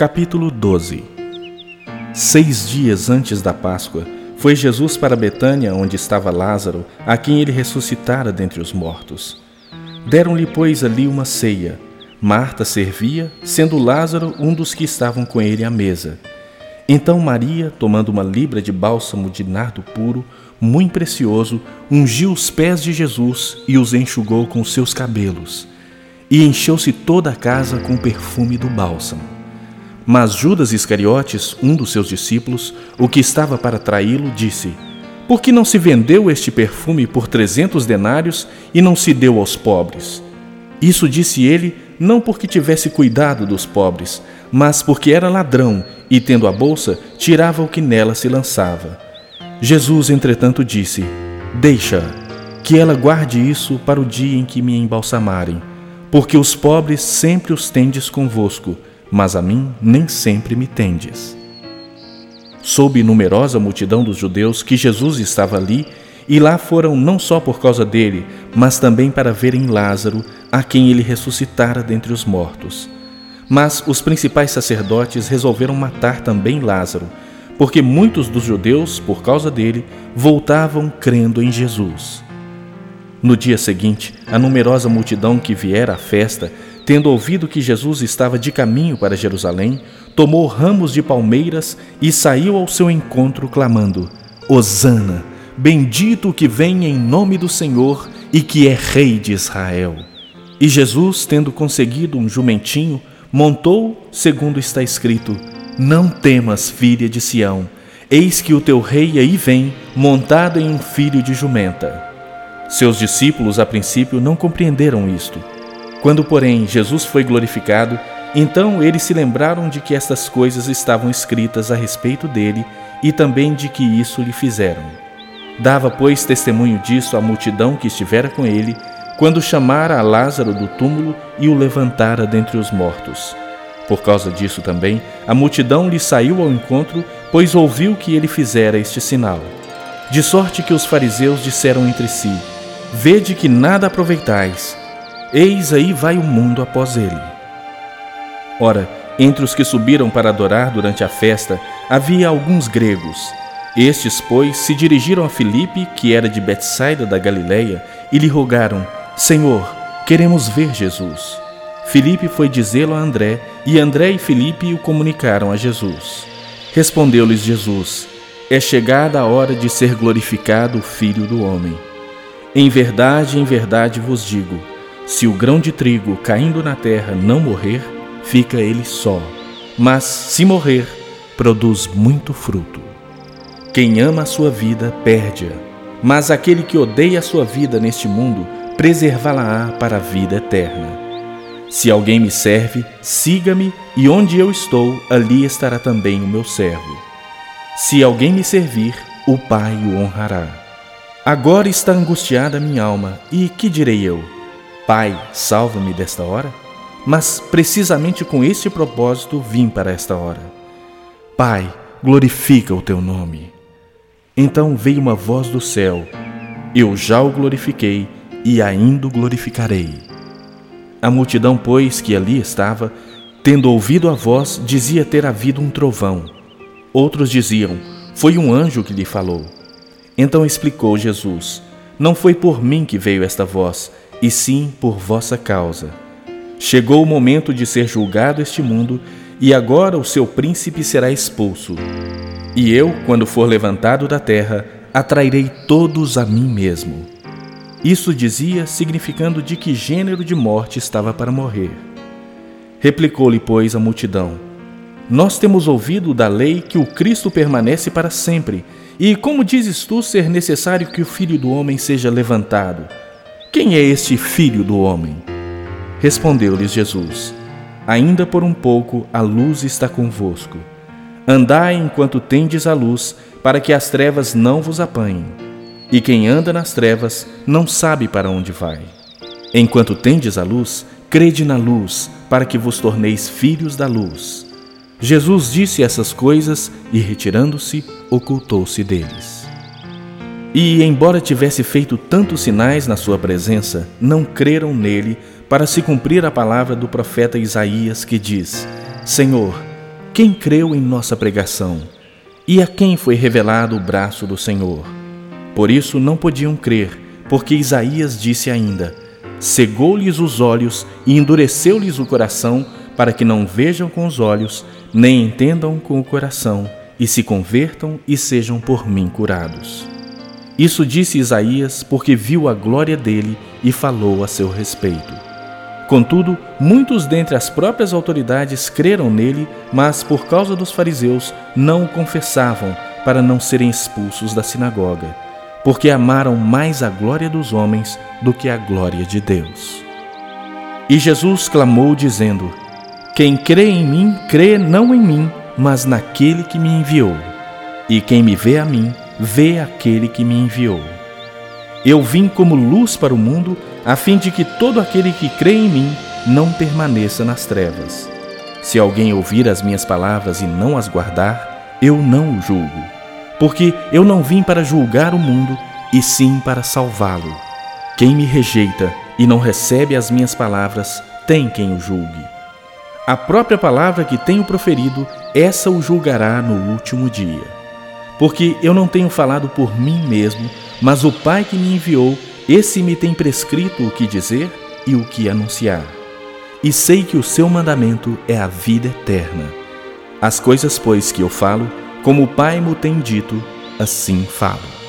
Capítulo 12 Seis dias antes da Páscoa, foi Jesus para Betânia, onde estava Lázaro, a quem ele ressuscitara dentre os mortos. Deram-lhe, pois, ali uma ceia. Marta servia, sendo Lázaro um dos que estavam com ele à mesa. Então Maria, tomando uma libra de bálsamo de nardo puro, muito precioso, ungiu os pés de Jesus e os enxugou com seus cabelos. E encheu-se toda a casa com o perfume do bálsamo. Mas Judas Iscariotes, um dos seus discípulos, o que estava para traí-lo, disse: Por que não se vendeu este perfume por trezentos denários e não se deu aos pobres? Isso disse ele, não porque tivesse cuidado dos pobres, mas porque era ladrão e, tendo a bolsa, tirava o que nela se lançava. Jesus, entretanto, disse: Deixa, que ela guarde isso para o dia em que me embalsamarem, porque os pobres sempre os tendes convosco mas a mim nem sempre me tendes. Soube numerosa multidão dos judeus que Jesus estava ali, e lá foram não só por causa dele, mas também para verem Lázaro, a quem ele ressuscitara dentre os mortos. Mas os principais sacerdotes resolveram matar também Lázaro, porque muitos dos judeus, por causa dele, voltavam crendo em Jesus. No dia seguinte, a numerosa multidão que viera à festa tendo ouvido que Jesus estava de caminho para Jerusalém, tomou ramos de palmeiras e saiu ao seu encontro, clamando: Hosana, bendito o que vem em nome do Senhor e que é Rei de Israel. E Jesus, tendo conseguido um jumentinho, montou, segundo está escrito: Não temas, filha de Sião, eis que o teu rei aí vem, montado em um filho de jumenta. Seus discípulos, a princípio, não compreenderam isto quando, porém, Jesus foi glorificado, então eles se lembraram de que estas coisas estavam escritas a respeito dele e também de que isso lhe fizeram. Dava, pois, testemunho disso à multidão que estivera com ele, quando chamara a Lázaro do túmulo e o levantara dentre os mortos. Por causa disso também, a multidão lhe saiu ao encontro, pois ouviu que ele fizera este sinal. De sorte que os fariseus disseram entre si: Vede que nada aproveitais Eis aí vai o mundo após ele. Ora, entre os que subiram para adorar durante a festa, havia alguns gregos. Estes, pois, se dirigiram a Filipe, que era de Betsaida da Galileia, e lhe rogaram: Senhor, queremos ver Jesus. Filipe foi dizê-lo a André, e André e Filipe o comunicaram a Jesus. Respondeu-lhes Jesus: É chegada a hora de ser glorificado o Filho do homem. Em verdade, em verdade vos digo, se o grão de trigo caindo na terra não morrer, fica ele só, mas se morrer, produz muito fruto. Quem ama a sua vida, perde-a, mas aquele que odeia a sua vida neste mundo, preservá-la-á para a vida eterna. Se alguém me serve, siga-me, e onde eu estou, ali estará também o meu servo. Se alguém me servir, o Pai o honrará. Agora está angustiada minha alma, e que direi eu? Pai, salva-me desta hora? Mas precisamente com este propósito vim para esta hora. Pai, glorifica o teu nome. Então veio uma voz do céu: Eu já o glorifiquei e ainda o glorificarei. A multidão, pois, que ali estava, tendo ouvido a voz, dizia ter havido um trovão. Outros diziam: Foi um anjo que lhe falou. Então explicou Jesus: Não foi por mim que veio esta voz, e sim por vossa causa. Chegou o momento de ser julgado este mundo, e agora o seu príncipe será expulso. E eu, quando for levantado da terra, atrairei todos a mim mesmo. Isso dizia, significando de que gênero de morte estava para morrer. Replicou-lhe, pois, a multidão: Nós temos ouvido da lei que o Cristo permanece para sempre, e como dizes tu ser necessário que o filho do homem seja levantado? Quem é este filho do homem? Respondeu-lhes Jesus: Ainda por um pouco a luz está convosco. Andai enquanto tendes a luz, para que as trevas não vos apanhem. E quem anda nas trevas não sabe para onde vai. Enquanto tendes a luz, crede na luz, para que vos torneis filhos da luz. Jesus disse essas coisas e, retirando-se, ocultou-se deles. E, embora tivesse feito tantos sinais na sua presença, não creram nele para se cumprir a palavra do profeta Isaías que diz: Senhor, quem creu em nossa pregação? E a quem foi revelado o braço do Senhor? Por isso não podiam crer, porque Isaías disse ainda: Cegou-lhes os olhos e endureceu-lhes o coração, para que não vejam com os olhos, nem entendam com o coração, e se convertam e sejam por mim curados. Isso disse Isaías porque viu a glória dele e falou a seu respeito. Contudo, muitos dentre as próprias autoridades creram nele, mas por causa dos fariseus não o confessavam para não serem expulsos da sinagoga, porque amaram mais a glória dos homens do que a glória de Deus. E Jesus clamou, dizendo: Quem crê em mim, crê não em mim, mas naquele que me enviou. E quem me vê a mim, vê aquele que me enviou. Eu vim como luz para o mundo, a fim de que todo aquele que crê em mim não permaneça nas trevas. Se alguém ouvir as minhas palavras e não as guardar, eu não o julgo, porque eu não vim para julgar o mundo, e sim para salvá-lo. Quem me rejeita e não recebe as minhas palavras, tem quem o julgue. A própria palavra que tenho proferido, essa o julgará no último dia porque eu não tenho falado por mim mesmo, mas o Pai que me enviou, esse me tem prescrito o que dizer e o que anunciar. E sei que o seu mandamento é a vida eterna. As coisas, pois, que eu falo, como o Pai me tem dito, assim falo.